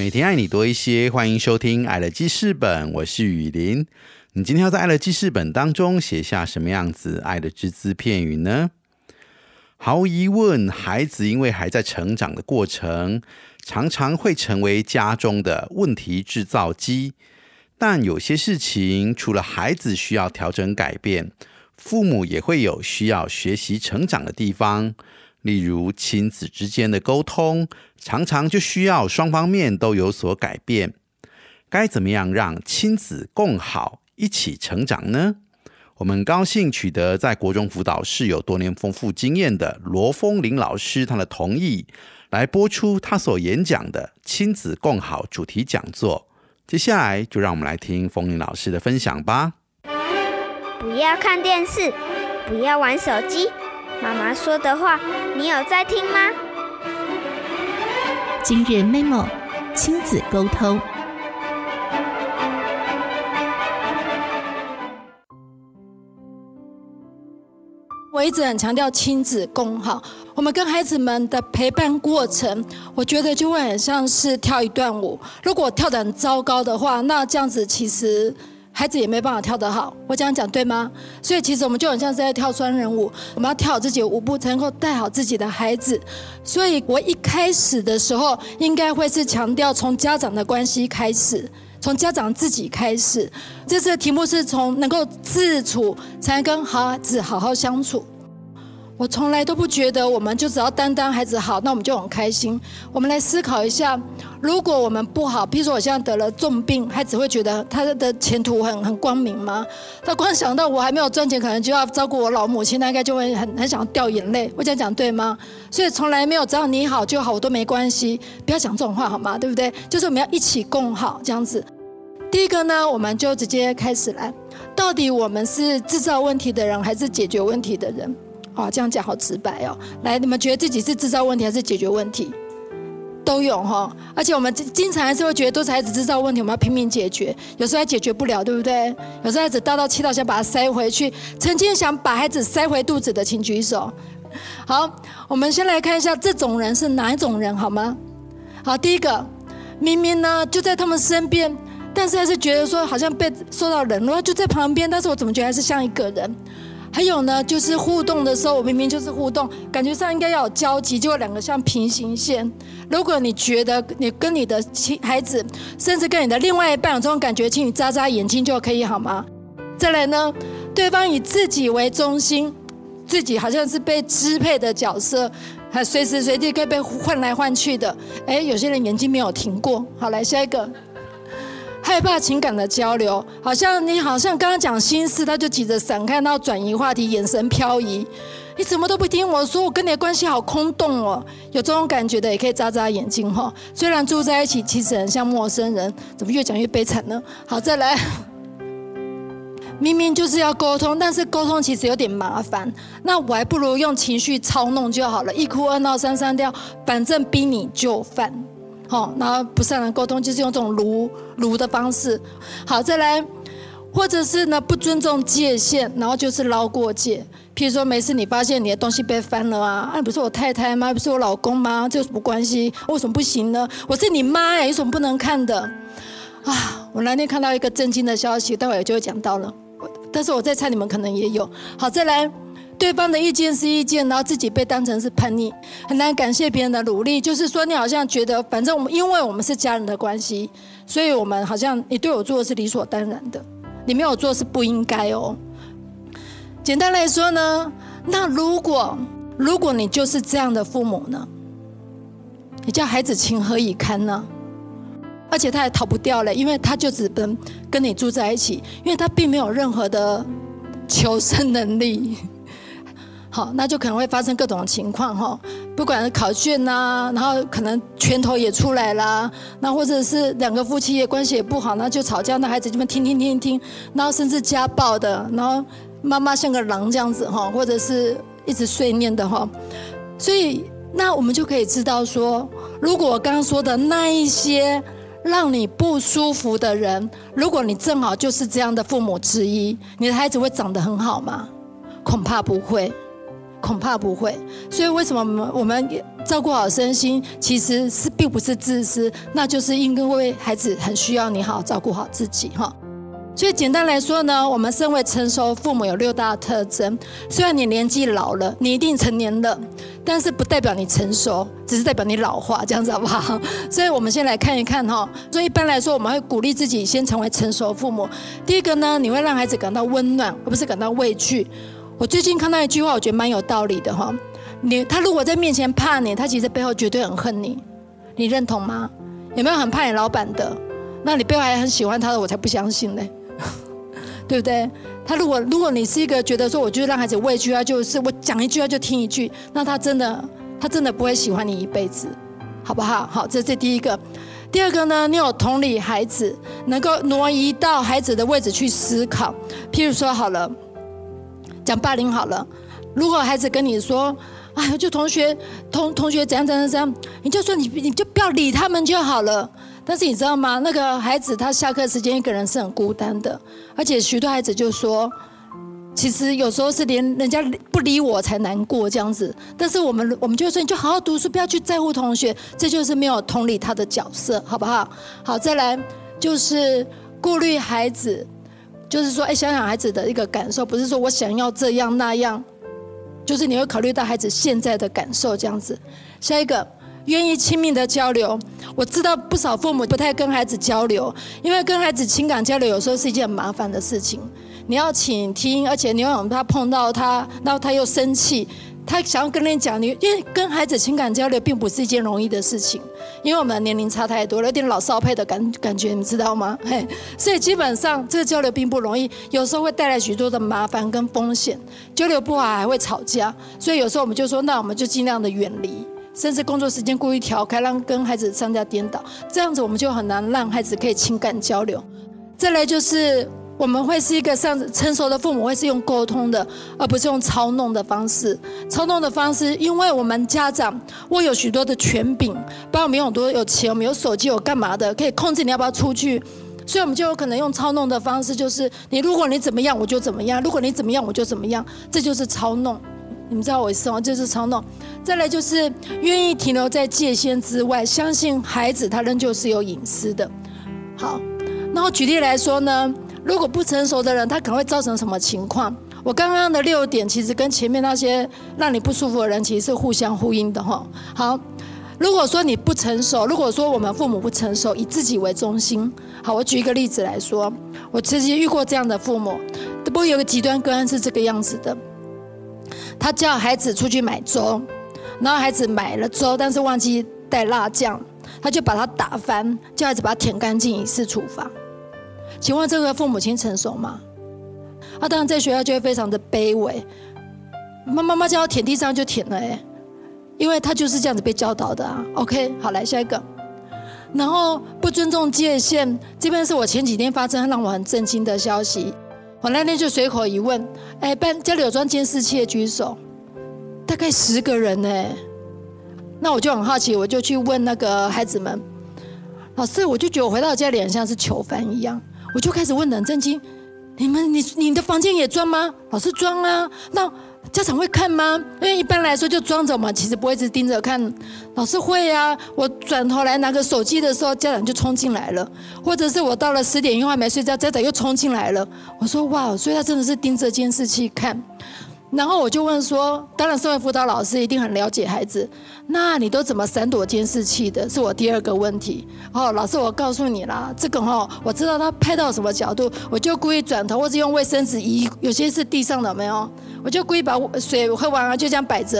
每天爱你多一些，欢迎收听《爱的记事本》，我是雨林。你今天要在《爱的记事本》当中写下什么样子爱的只字片语呢？毫无疑问，孩子因为还在成长的过程，常常会成为家中的问题制造机。但有些事情，除了孩子需要调整改变，父母也会有需要学习成长的地方。例如亲子之间的沟通，常常就需要双方面都有所改变。该怎么样让亲子共好，一起成长呢？我们高兴取得在国中辅导室有多年丰富经验的罗峰林老师他的同意，来播出他所演讲的亲子共好主题讲座。接下来就让我们来听峰林老师的分享吧。不要看电视，不要玩手机。妈妈说的话，你有在听吗？今日 memo 亲子沟通。我一直很强调亲子共好。我们跟孩子们的陪伴过程，我觉得就会很像是跳一段舞。如果跳得很糟糕的话，那这样子其实。孩子也没办法跳得好，我这样讲对吗？所以其实我们就很像是在跳双人舞，我们要跳好自己的舞步，才能够带好自己的孩子。所以我一开始的时候，应该会是强调从家长的关系开始，从家长自己开始。这次的题目是从能够自处，才能跟孩子好好相处。我从来都不觉得，我们就只要单单孩子好，那我们就很开心。我们来思考一下，如果我们不好，譬如说我现在得了重病，孩子会觉得他的前途很很光明吗？他光想到我还没有赚钱，可能就要照顾我老母亲，他应该就会很很想掉眼泪。我这样讲对吗？所以从来没有只要你好就好，我都没关系。不要讲这种话好吗？对不对？就是我们要一起共好这样子。第一个呢，我们就直接开始来，到底我们是制造问题的人，还是解决问题的人？啊，这样讲好直白哦！来，你们觉得自己是制造问题还是解决问题？都有哈，而且我们经常还是会觉得都是孩子制造问题，我们要拼命解决，有时候还解决不了，对不对？有时候孩子大到气到想把他塞回去，曾经想把孩子塞回肚子的，请举手。好，我们先来看一下这种人是哪一种人，好吗？好，第一个，明明呢就在他们身边，但是还是觉得说好像被受到冷落，就在旁边，但是我怎么觉得还是像一个人？还有呢，就是互动的时候，我明明就是互动，感觉上应该要有交集，结果两个像平行线。如果你觉得你跟你的亲孩子，甚至跟你的另外一半有这种感觉，请你眨眨眼睛就可以好吗？再来呢，对方以自己为中心，自己好像是被支配的角色，还随时随地可以被换来换去的。哎，有些人眼睛没有停过。好，来下一个。害怕情感的交流，好像你好像刚刚讲心事，他就急着闪开，然后转移话题，眼神飘移。你怎么都不听我说，我跟你的关系好空洞哦。有这种感觉的也可以眨眨眼睛哈。虽然住在一起，其实很像陌生人。怎么越讲越悲惨呢？好，再来。明明就是要沟通，但是沟通其实有点麻烦。那我还不如用情绪操弄就好了，一哭二闹三上吊，反正逼你就范。好，然后不善的沟通就是用这种撸撸的方式。好，再来，或者是呢不尊重界限，然后就是捞过界。譬如说，没事，你发现你的东西被翻了啊，啊，不是我太太吗？不是我老公吗？这有什么关系？为什么不行呢？我是你妈哎，有什么不能看的？啊，我那天看到一个震惊的消息，待会就会讲到了。但是我在猜，你们可能也有。好，再来。对方的意见是意见，然后自己被当成是叛逆，很难感谢别人的努力。就是说，你好像觉得，反正我们因为我们是家人的关系，所以我们好像你对我做的是理所当然的，你没有做是不应该哦。简单来说呢，那如果如果你就是这样的父母呢，你叫孩子情何以堪呢？而且他也逃不掉了，因为他就只能跟你住在一起，因为他并没有任何的求生能力。好，那就可能会发生各种情况哈，不管是考卷呐、然后可能拳头也出来啦，那或者是两个夫妻也关系也不好，那就吵架，那孩子这边听听听听，然后甚至家暴的，然后妈妈像个狼这样子哈，或者是一直碎念的哈，所以那我们就可以知道说，如果我刚刚说的那一些让你不舒服的人，如果你正好就是这样的父母之一，你的孩子会长得很好吗？恐怕不会。恐怕不会，所以为什么我们我们照顾好身心，其实是并不是自私，那就是因为孩子很需要你好好照顾好自己哈。所以简单来说呢，我们身为成熟父母有六大特征。虽然你年纪老了，你一定成年了，但是不代表你成熟，只是代表你老化，这样子好不好？所以我们先来看一看哈。所以一般来说，我们会鼓励自己先成为成熟父母。第一个呢，你会让孩子感到温暖，而不是感到畏惧。我最近看到一句话，我觉得蛮有道理的哈。你他如果在面前怕你，他其实背后绝对很恨你，你认同吗？有没有很怕你老板的？那你背后还很喜欢他的，我才不相信呢，对不对？他如果如果你是一个觉得说，我就让孩子畏惧啊，就是我讲一句他就听一句，那他真的他真的不会喜欢你一辈子，好不好？好，这是第一个。第二个呢，你有同理孩子，能够挪移到孩子的位置去思考。譬如说，好了。讲霸凌好了，如果孩子跟你说：“哎，就同学同同学怎样怎样怎样”，你就说你你就不要理他们就好了。但是你知道吗？那个孩子他下课时间一个人是很孤单的，而且许多孩子就说：“其实有时候是连人家不理我才难过这样子。”但是我们我们就说你就好好读书，不要去在乎同学，这就是没有同理他的角色，好不好？好，再来就是顾虑孩子。就是说，哎，想想孩子的一个感受，不是说我想要这样那样，就是你会考虑到孩子现在的感受这样子。下一个，愿意亲密的交流。我知道不少父母不太跟孩子交流，因为跟孩子情感交流有时候是一件很麻烦的事情。你要倾听，而且你要他碰到他，然后他又生气。他想要跟你讲，你因为跟孩子情感交流并不是一件容易的事情，因为我们的年龄差太多了，有点老少配的感感觉，你知道吗？嘿，所以基本上这个交流并不容易，有时候会带来许多的麻烦跟风险，交流不好还会吵架，所以有时候我们就说，那我们就尽量的远离，甚至工作时间故意调开，让跟孩子上下颠倒，这样子我们就很难让孩子可以情感交流。再来就是。我们会是一个像成熟的父母，会是用沟通的，而不是用操弄的方式。操弄的方式，因为我们家长握有许多的权柄，包括我们有很多有钱，我们有手机，有干嘛的，可以控制你要不要出去，所以我们就有可能用操弄的方式，就是你如果你怎么样，我就怎么样；如果你怎么样，我就怎么样。这就是操弄，你们知道我意思吗？就是操弄。再来就是愿意停留在界限之外，相信孩子他仍旧是有隐私的。好，然后举例来说呢？如果不成熟的人，他可能会造成什么情况？我刚刚的六点其实跟前面那些让你不舒服的人其实是互相呼应的哈。好，如果说你不成熟，如果说我们父母不成熟，以自己为中心，好，我举一个例子来说，我其实遇过这样的父母，不过有个极端个案是这个样子的，他叫孩子出去买粥，然后孩子买了粥，但是忘记带辣酱，他就把它打翻，叫孩子把它舔干净以示处罚。请问这个父母亲成熟吗？他当然在学校就会非常的卑微，妈妈妈叫他舔地上就舔了哎，因为他就是这样子被教导的啊。OK，好来下一个，然后不尊重界限，这边是我前几天发生让我很震惊的消息。我那天就随口一问，哎，班家里有装监视器的举手，大概十个人呢。那我就很好奇，我就去问那个孩子们，老师，我就觉得我回到家里很像是囚犯一样。我就开始问冷震惊，你们你你的房间也装吗？老师装啊，那家长会看吗？因为一般来说就装着嘛，其实不会一直盯着看。老师会啊，我转头来拿个手机的时候，家长就冲进来了，或者是我到了十点又还没睡觉，家长又冲进来了。我说哇，所以他真的是盯着监视器看。然后我就问说，当然，身为辅导老师一定很了解孩子，那你都怎么闪躲监视器的？是我第二个问题。哦，老师，我告诉你啦，这个哈，我知道他拍到什么角度，我就故意转头，或者用卫生纸移，有些是地上的没有，我就故意把水喝完了，就这样摆着，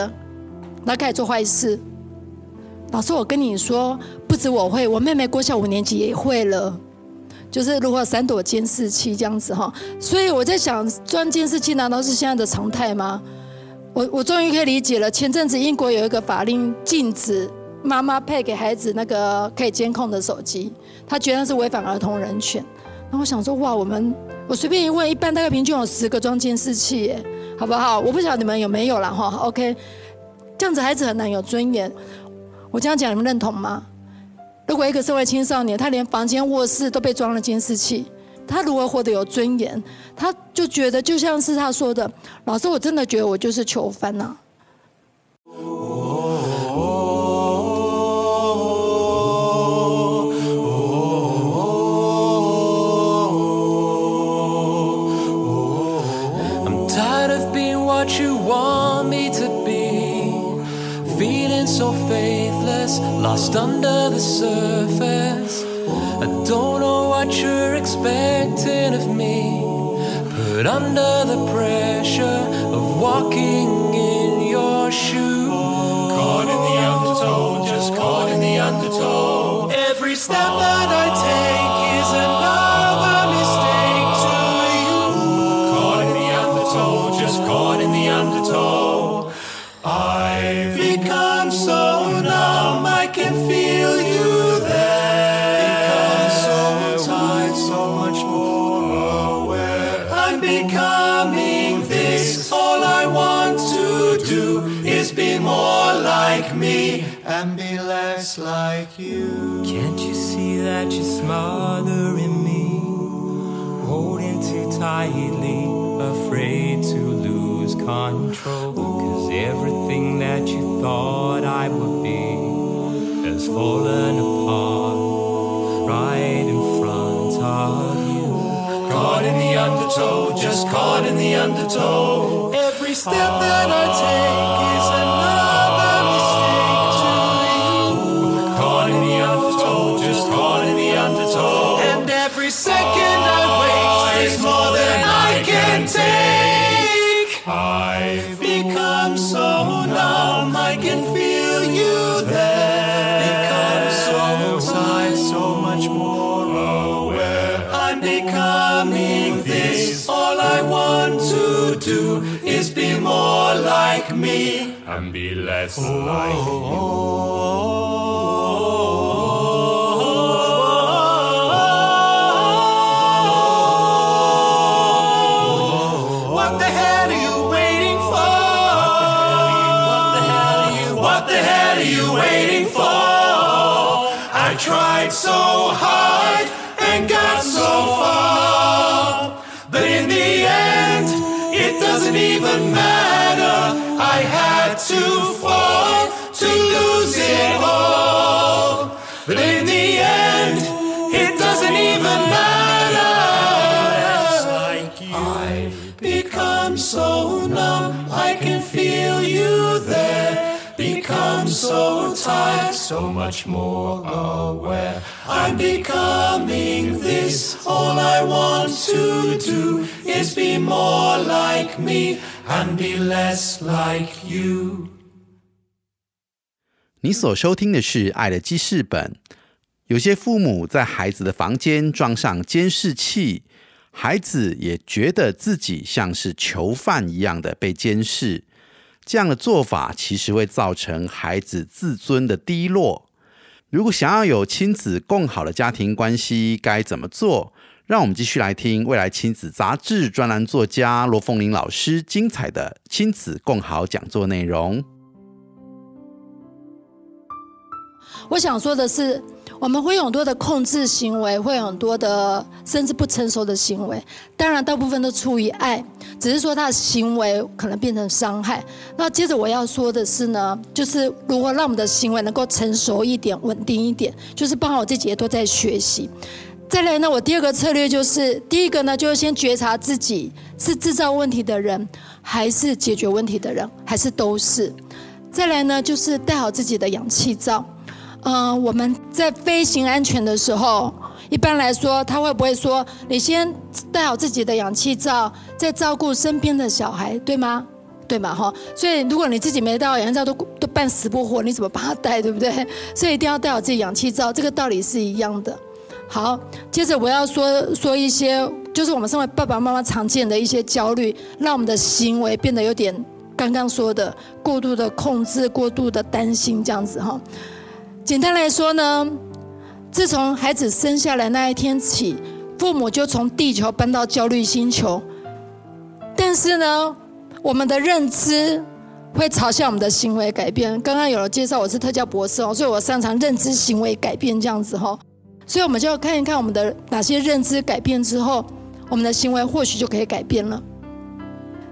然后开始做坏事。老师，我跟你说，不止我会，我妹妹郭小五年级也会了。就是如果闪躲监视器这样子哈，所以我在想，装监视器难道是现在的常态吗？我我终于可以理解了。前阵子英国有一个法令禁止妈妈配给孩子那个可以监控的手机，他觉得那是违反儿童人权。那我想说，哇，我们我随便一问，一般大概平均有十个装监视器，耶，好不好？我不晓得你们有没有了哈。OK，这样子孩子很难有尊严。我这样讲你们认同吗？如果一个社会青少年，他连房间卧室都被装了监视器，他如何活得有尊严？他就觉得就像是他说的，老师，我真的觉得我就是囚犯呐。Lost under the surface. I don't know what you're expecting of me. Put under the pressure of walking like me and be less like you. Can't you see that you're smothering me? Holding too tightly, afraid to lose control. Cause everything that you thought I would be has fallen apart right in front of you. Caught in the undertow, just caught in the undertow. Every step that I take is another becoming this. All I want to do is be more like me and be less like you. What the hell are you so tired, so much more aware. I'm becoming this. All I want to do is be more like me and be less like you. 你所收听的是《爱的记事本》。有些父母在孩子的房间装上监视器，孩子也觉得自己像是囚犯一样的被监视。这样的做法其实会造成孩子自尊的低落。如果想要有亲子更好的家庭关系，该怎么做？让我们继续来听未来亲子杂志专栏作家罗凤玲老师精彩的亲子共好讲座内容。我想说的是，我们会有很多的控制行为，会有很多的甚至不成熟的行为。当然，大部分都出于爱，只是说他的行为可能变成伤害。那接着我要说的是呢，就是如何让我们的行为能够成熟一点、稳定一点，就是包括我自己也都在学习。再来呢，我第二个策略就是，第一个呢，就是先觉察自己是制造问题的人，还是解决问题的人，还是都是。再来呢，就是戴好自己的氧气罩。嗯，我们在飞行安全的时候，一般来说，他会不会说你先戴好自己的氧气罩，再照顾身边的小孩，对吗？对嘛哈？所以如果你自己没戴好氧气罩，都都半死不活，你怎么帮他戴，对不对？所以一定要戴好自己氧气罩，这个道理是一样的。好，接着我要说说一些，就是我们身为爸爸妈妈常见的一些焦虑，让我们的行为变得有点刚刚说的过度的控制、过度的担心这样子哈。简单来说呢，自从孩子生下来那一天起，父母就从地球搬到焦虑星球。但是呢，我们的认知会朝向我们的行为改变。刚刚有了介绍，我是特教博士哦，所以我擅长认知行为改变这样子哈。所以我们就要看一看我们的哪些认知改变之后，我们的行为或许就可以改变了。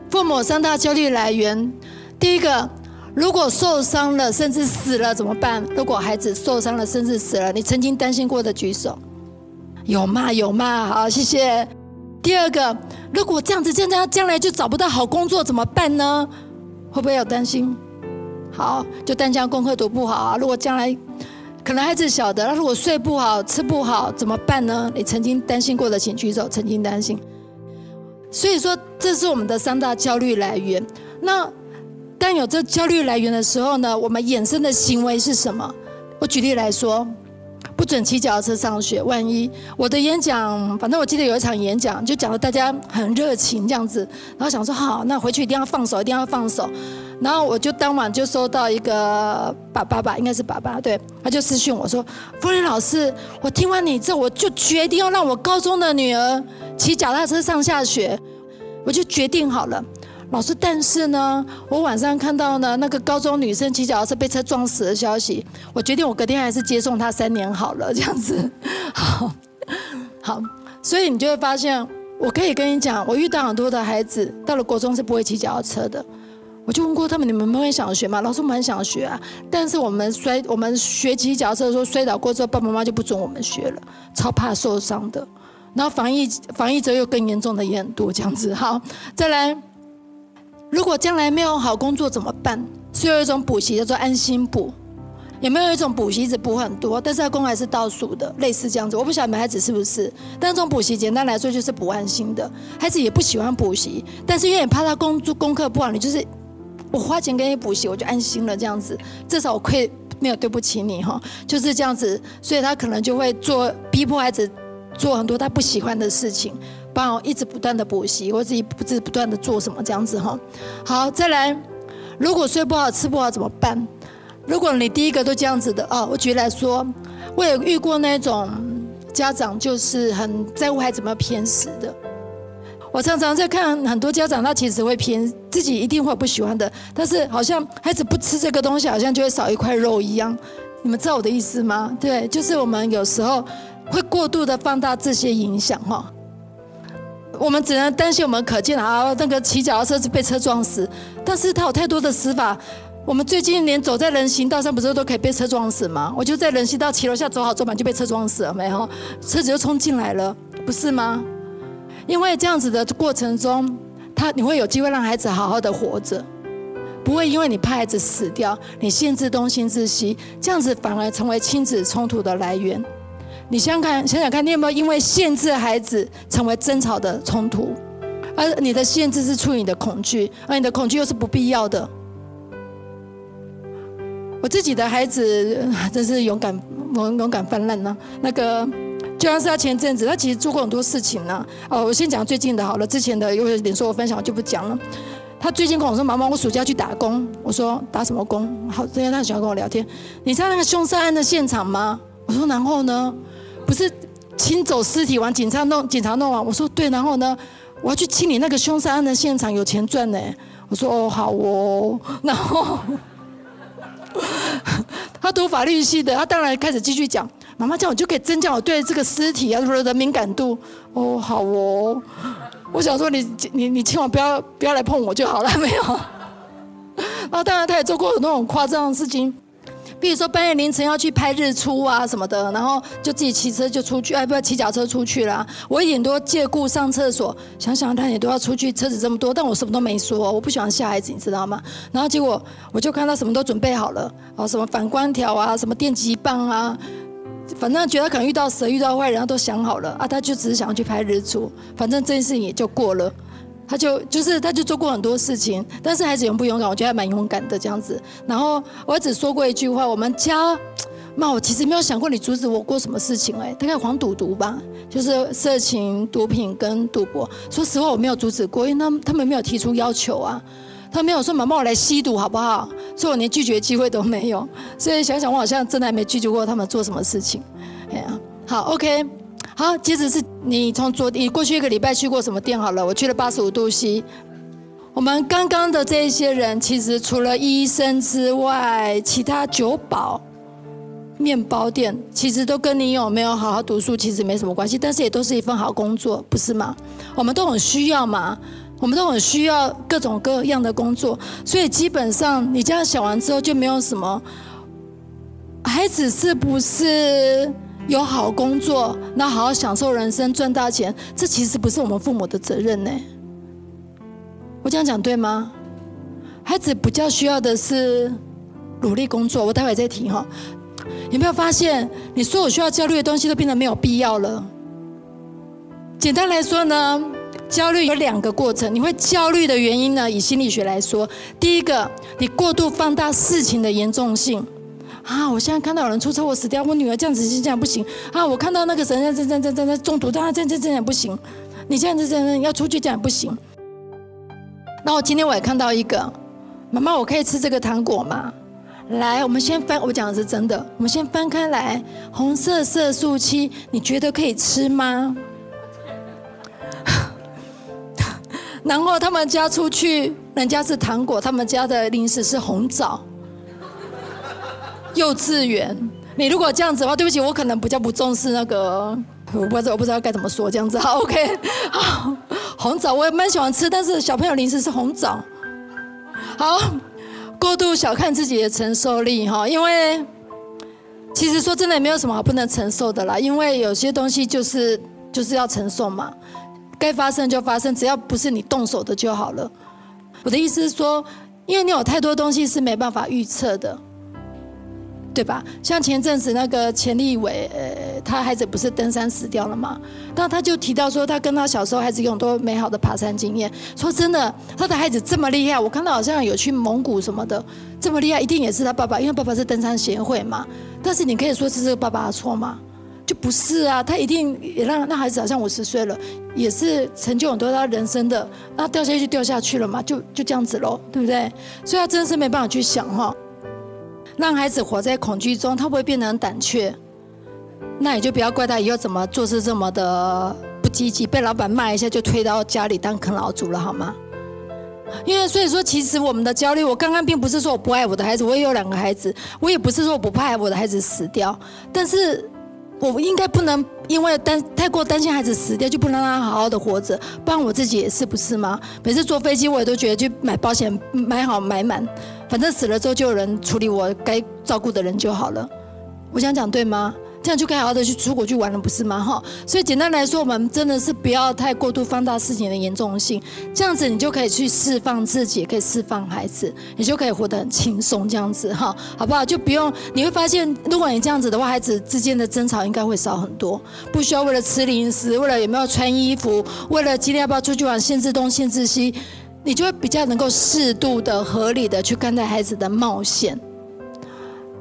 父母三大焦虑来源，第一个，如果受伤了甚至死了怎么办？如果孩子受伤了甚至死了，你曾经担心过的举手，有吗？有吗？好，谢谢。第二个，如果这样子，这样将来就找不到好工作怎么办呢？会不会有担心？好，就担心功课读不好啊。如果将来可能孩子小的，那如果睡不好、吃不好怎么办呢？你曾经担心过的，请举手。曾经担心。所以说，这是我们的三大焦虑来源。那当有这焦虑来源的时候呢，我们衍生的行为是什么？我举例来说，不准骑脚踏车上学。万一我的演讲，反正我记得有一场演讲，就讲的大家很热情这样子，然后想说好，那回去一定要放手，一定要放手。然后我就当晚就收到一个爸爸吧，应该是爸爸，对，他就私讯我说：“风林老师，我听完你这，我就决定要让我高中的女儿骑脚踏车上下学，我就决定好了。老师，但是呢，我晚上看到呢那个高中女生骑脚踏车被车撞死的消息，我决定我隔天还是接送她三年好了，这样子，好，好，所以你就会发现，我可以跟你讲，我遇到很多的孩子到了国中是不会骑脚踏车的。”我就问过他们，你们不会想学吗？老师，我们很想学啊，但是我们摔，我们学骑脚踏车的时候摔倒过之后，爸爸妈妈就不准我们学了，超怕受伤的。然后防疫防疫者又更严重的也很多，这样子。好，再来，如果将来没有好工作怎么办？是有一种补习叫做安心补，有没有一种补习只补很多，但是他功还是倒数的，类似这样子。我不晓得你们孩子是不是？但这种补习简单来说就是补安心的，孩子也不喜欢补习，但是因为你怕他功功课不好，你就是。我花钱给你补习，我就安心了。这样子，至少我亏没有对不起你哈，就是这样子。所以他可能就会做逼迫孩子做很多他不喜欢的事情，帮我一直不断的补习，或者一直不断的做什么这样子哈。好，再来，如果睡不好、吃不好怎么办？如果你第一个都这样子的哦，我举例来说，我有遇过那种家长，就是很在乎孩子有没有偏食的。我常常在看很多家长，他其实会偏自己一定会不喜欢的，但是好像孩子不吃这个东西，好像就会少一块肉一样。你们知道我的意思吗？对，就是我们有时候会过度的放大这些影响哈。我们只能担心我们可见啊，那个骑脚踏车是被车撞死，但是他有太多的死法。我们最近连走在人行道上，不是都可以被车撞死吗？我就在人行道骑楼下走好走满就被车撞死了，没有？车子就冲进来了，不是吗？因为这样子的过程中，他你会有机会让孩子好好的活着，不会因为你怕孩子死掉，你限制东限制西，这样子反而成为亲子冲突的来源。你想想看，想想看，你有没有因为限制孩子成为争吵的冲突？而你的限制是出于你的恐惧，而你的恐惧又是不必要的。我自己的孩子真是勇敢，勇勇敢泛滥呢，那个。就像是他前阵子，他其实做过很多事情呢。哦，我先讲最近的好了，之前的因为脸说我分享，就不讲了。他最近跟我说：“妈妈，我暑假去打工。”我说：“打什么工？”好，之前他喜欢跟我聊天。你知道那个凶杀案的现场吗？我说：“然后呢？不是清走尸体完，警察弄，警察弄完。”我说：“对，然后呢？我要去清理那个凶杀案的现场，有钱赚呢。”我说：“哦，好哦。”然后他读法律系的，他当然开始继续讲。妈妈讲，我就可以增加我对这个尸体啊什么的敏感度。哦，好哦。我想说，你你你千万不要不要来碰我就好了，没有。然后当然他也做过很多很夸张的事情，比如说半夜凌晨要去拍日出啊什么的，然后就自己骑车就出去，哎，不要骑脚车出去啦。我一点多借故上厕所，想想他也都要出去，车子这么多，但我什么都没说，我不喜欢吓孩子，你知道吗？然后结果我就看他什么都准备好了，哦，什么反光条啊，什么电击棒啊。反正觉得可能遇到蛇、遇到坏人，他都想好了啊，他就只是想要去拍日出，反正这件事情也就过了。他就就是他就做过很多事情，但是孩子勇不勇敢？我觉得还蛮勇敢的这样子。然后我只说过一句话：我们家，妈，我其实没有想过你阻止我过什么事情哎，大概黄赌毒吧，就是色情、毒品跟赌博。说实话，我没有阻止过，因为他他们没有提出要求啊。他没有说妈妈我来吸毒好不好？所以我连拒绝机会都没有。所以想想我好像真的还没拒绝过他们做什么事情。哎呀，好，OK，好，接着是你从昨你过去一个礼拜去过什么店好了？我去了八十五度 C。我们刚刚的这一些人，其实除了医生之外，其他酒保、面包店，其实都跟你有没有好好读书其实没什么关系，但是也都是一份好工作，不是吗？我们都很需要嘛，我们都很需要各种各样的工作，所以基本上你这样想完之后，就没有什么孩子是不是有好工作，那好好享受人生，赚大钱，这其实不是我们父母的责任呢。我这样讲对吗？孩子比较需要的是努力工作。我待会再提哈。有没有发现，你所有需要焦虑的东西都变得没有必要了？简单来说呢，焦虑有两个过程。你会焦虑的原因呢，以心理学来说，第一个，你过度放大事情的严重性。啊，我现在看到有人出车祸死掉，我女儿这样子是这样不行。啊，我看到那个人在在在在在中毒，这样这这这样不行。你这样子这样要出去这样不行。那我今天我也看到一个，妈妈，我可以吃这个糖果吗？来，我们先翻，我讲的是真的，我们先翻开来，红色色素七，你觉得可以吃吗？然后他们家出去，人家是糖果，他们家的零食是红枣。幼稚园，你如果这样子的话，对不起，我可能比较不重视那个，我不知道我不知道该怎么说，这样子好 OK。好，红枣我也蛮喜欢吃，但是小朋友零食是红枣。好，过度小看自己的承受力哈，因为其实说真的也没有什么好不能承受的啦，因为有些东西就是就是要承受嘛，该发生就发生，只要不是你动手的就好了。我的意思是说，因为你有太多东西是没办法预测的。对吧？像前阵子那个钱立伟，呃，他孩子不是登山死掉了吗？那他就提到说，他跟他小时候孩子有很多美好的爬山经验。说真的，他的孩子这么厉害，我看到好像有去蒙古什么的，这么厉害，一定也是他爸爸，因为爸爸是登山协会嘛。但是你可以说是这个爸爸的错吗？就不是啊，他一定也让那孩子好像五十岁了，也是成就很多他人生的，那掉下去就掉下去了嘛，就就这样子喽，对不对？所以他真的是没办法去想哈。让孩子活在恐惧中，他会变得很胆怯，那你就不要怪他以后怎么做事这么的不积极，被老板骂一下就推到家里当啃老族了，好吗？因为所以说，其实我们的焦虑，我刚刚并不是说我不爱我的孩子，我也有两个孩子，我也不是说我不怕我的孩子死掉，但是我应该不能因为担太过担心孩子死掉，就不能让他好好的活着，不然我自己也是不是吗？每次坐飞机，我也都觉得去买保险，买好买满。反正死了之后就有人处理我该照顾的人就好了，我想讲对吗？这样就可以好好的去出国去玩了，不是吗？哈，所以简单来说，我们真的是不要太过度放大事情的严重性，这样子你就可以去释放自己，可以释放孩子，你就可以活得很轻松，这样子哈，好不好？就不用你会发现，如果你这样子的话，孩子之间的争吵应该会少很多，不需要为了吃零食，为了有没有穿衣服，为了今天要不要出去玩，限制东限制西。你就会比较能够适度的、合理的去看待孩子的冒险。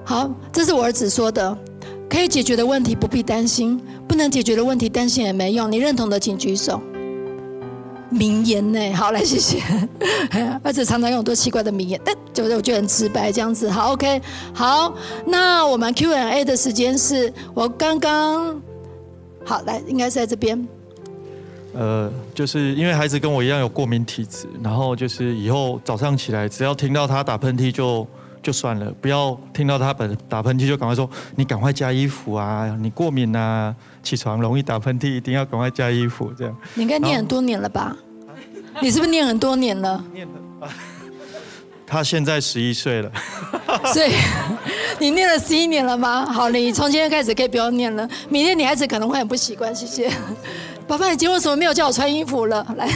好，这是我儿子说的，可以解决的问题不必担心，不能解决的问题担心也没用。你认同的请举手。名言呢？好，来谢谢。儿子常常用多奇怪的名言，但就是我觉得很直白这样子。好，OK，好，那我们 Q&A 的时间是我刚刚好来，应该是在这边。呃，就是因为孩子跟我一样有过敏体质，然后就是以后早上起来，只要听到他打喷嚏就就算了，不要听到他本打喷嚏就赶快说你赶快加衣服啊，你过敏啊，起床容易打喷嚏，一定要赶快加衣服这样。你应该念很多年了吧？你是不是念很多年了？念了。他现在十一岁了，所以你念了十一年了吗？好，你从今天开始可以不要念了，明天你孩子可能会很不习惯，谢谢。爸爸，你今天为什么没有叫我穿衣服了？来，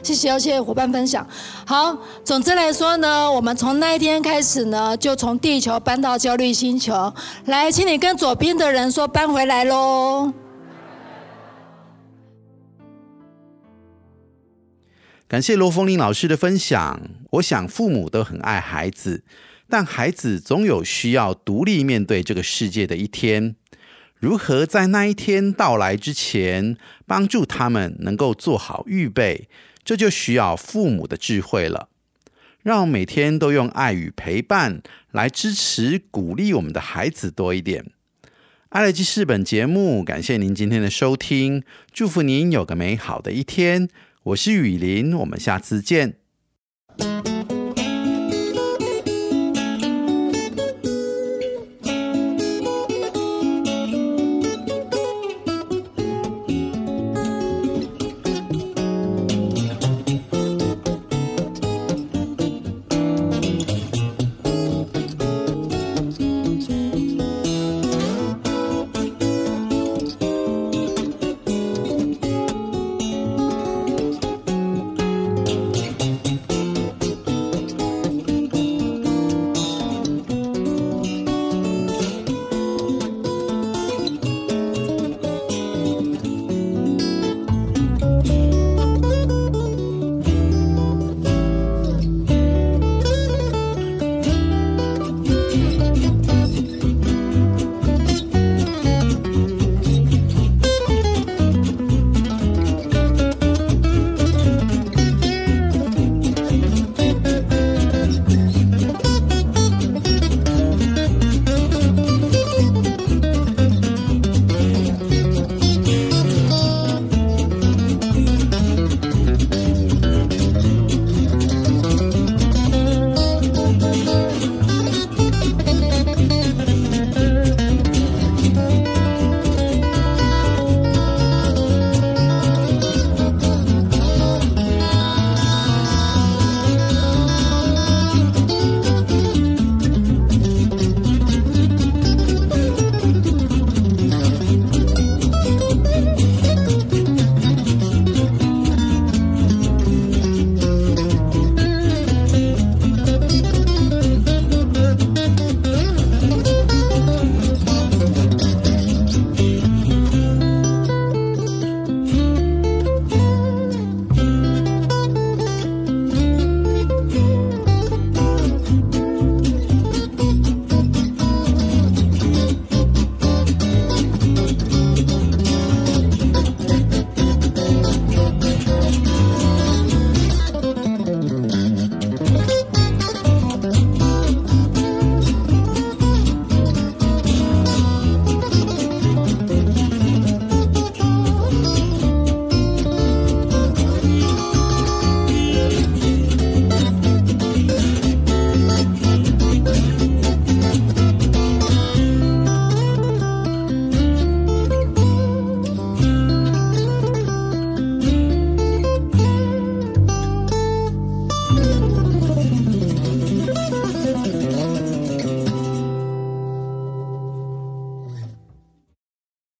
谢谢，谢谢伙伴分享。好，总之来说呢，我们从那一天开始呢，就从地球搬到焦虑星球。来，请你跟左边的人说搬回来喽。感谢罗凤玲老师的分享。我想父母都很爱孩子，但孩子总有需要独立面对这个世界的一天。如何在那一天到来之前，帮助他们能够做好预备，这就需要父母的智慧了。让每天都用爱与陪伴来支持、鼓励我们的孩子多一点。爱乐记事本节目，感谢您今天的收听，祝福您有个美好的一天。我是雨林，我们下次见。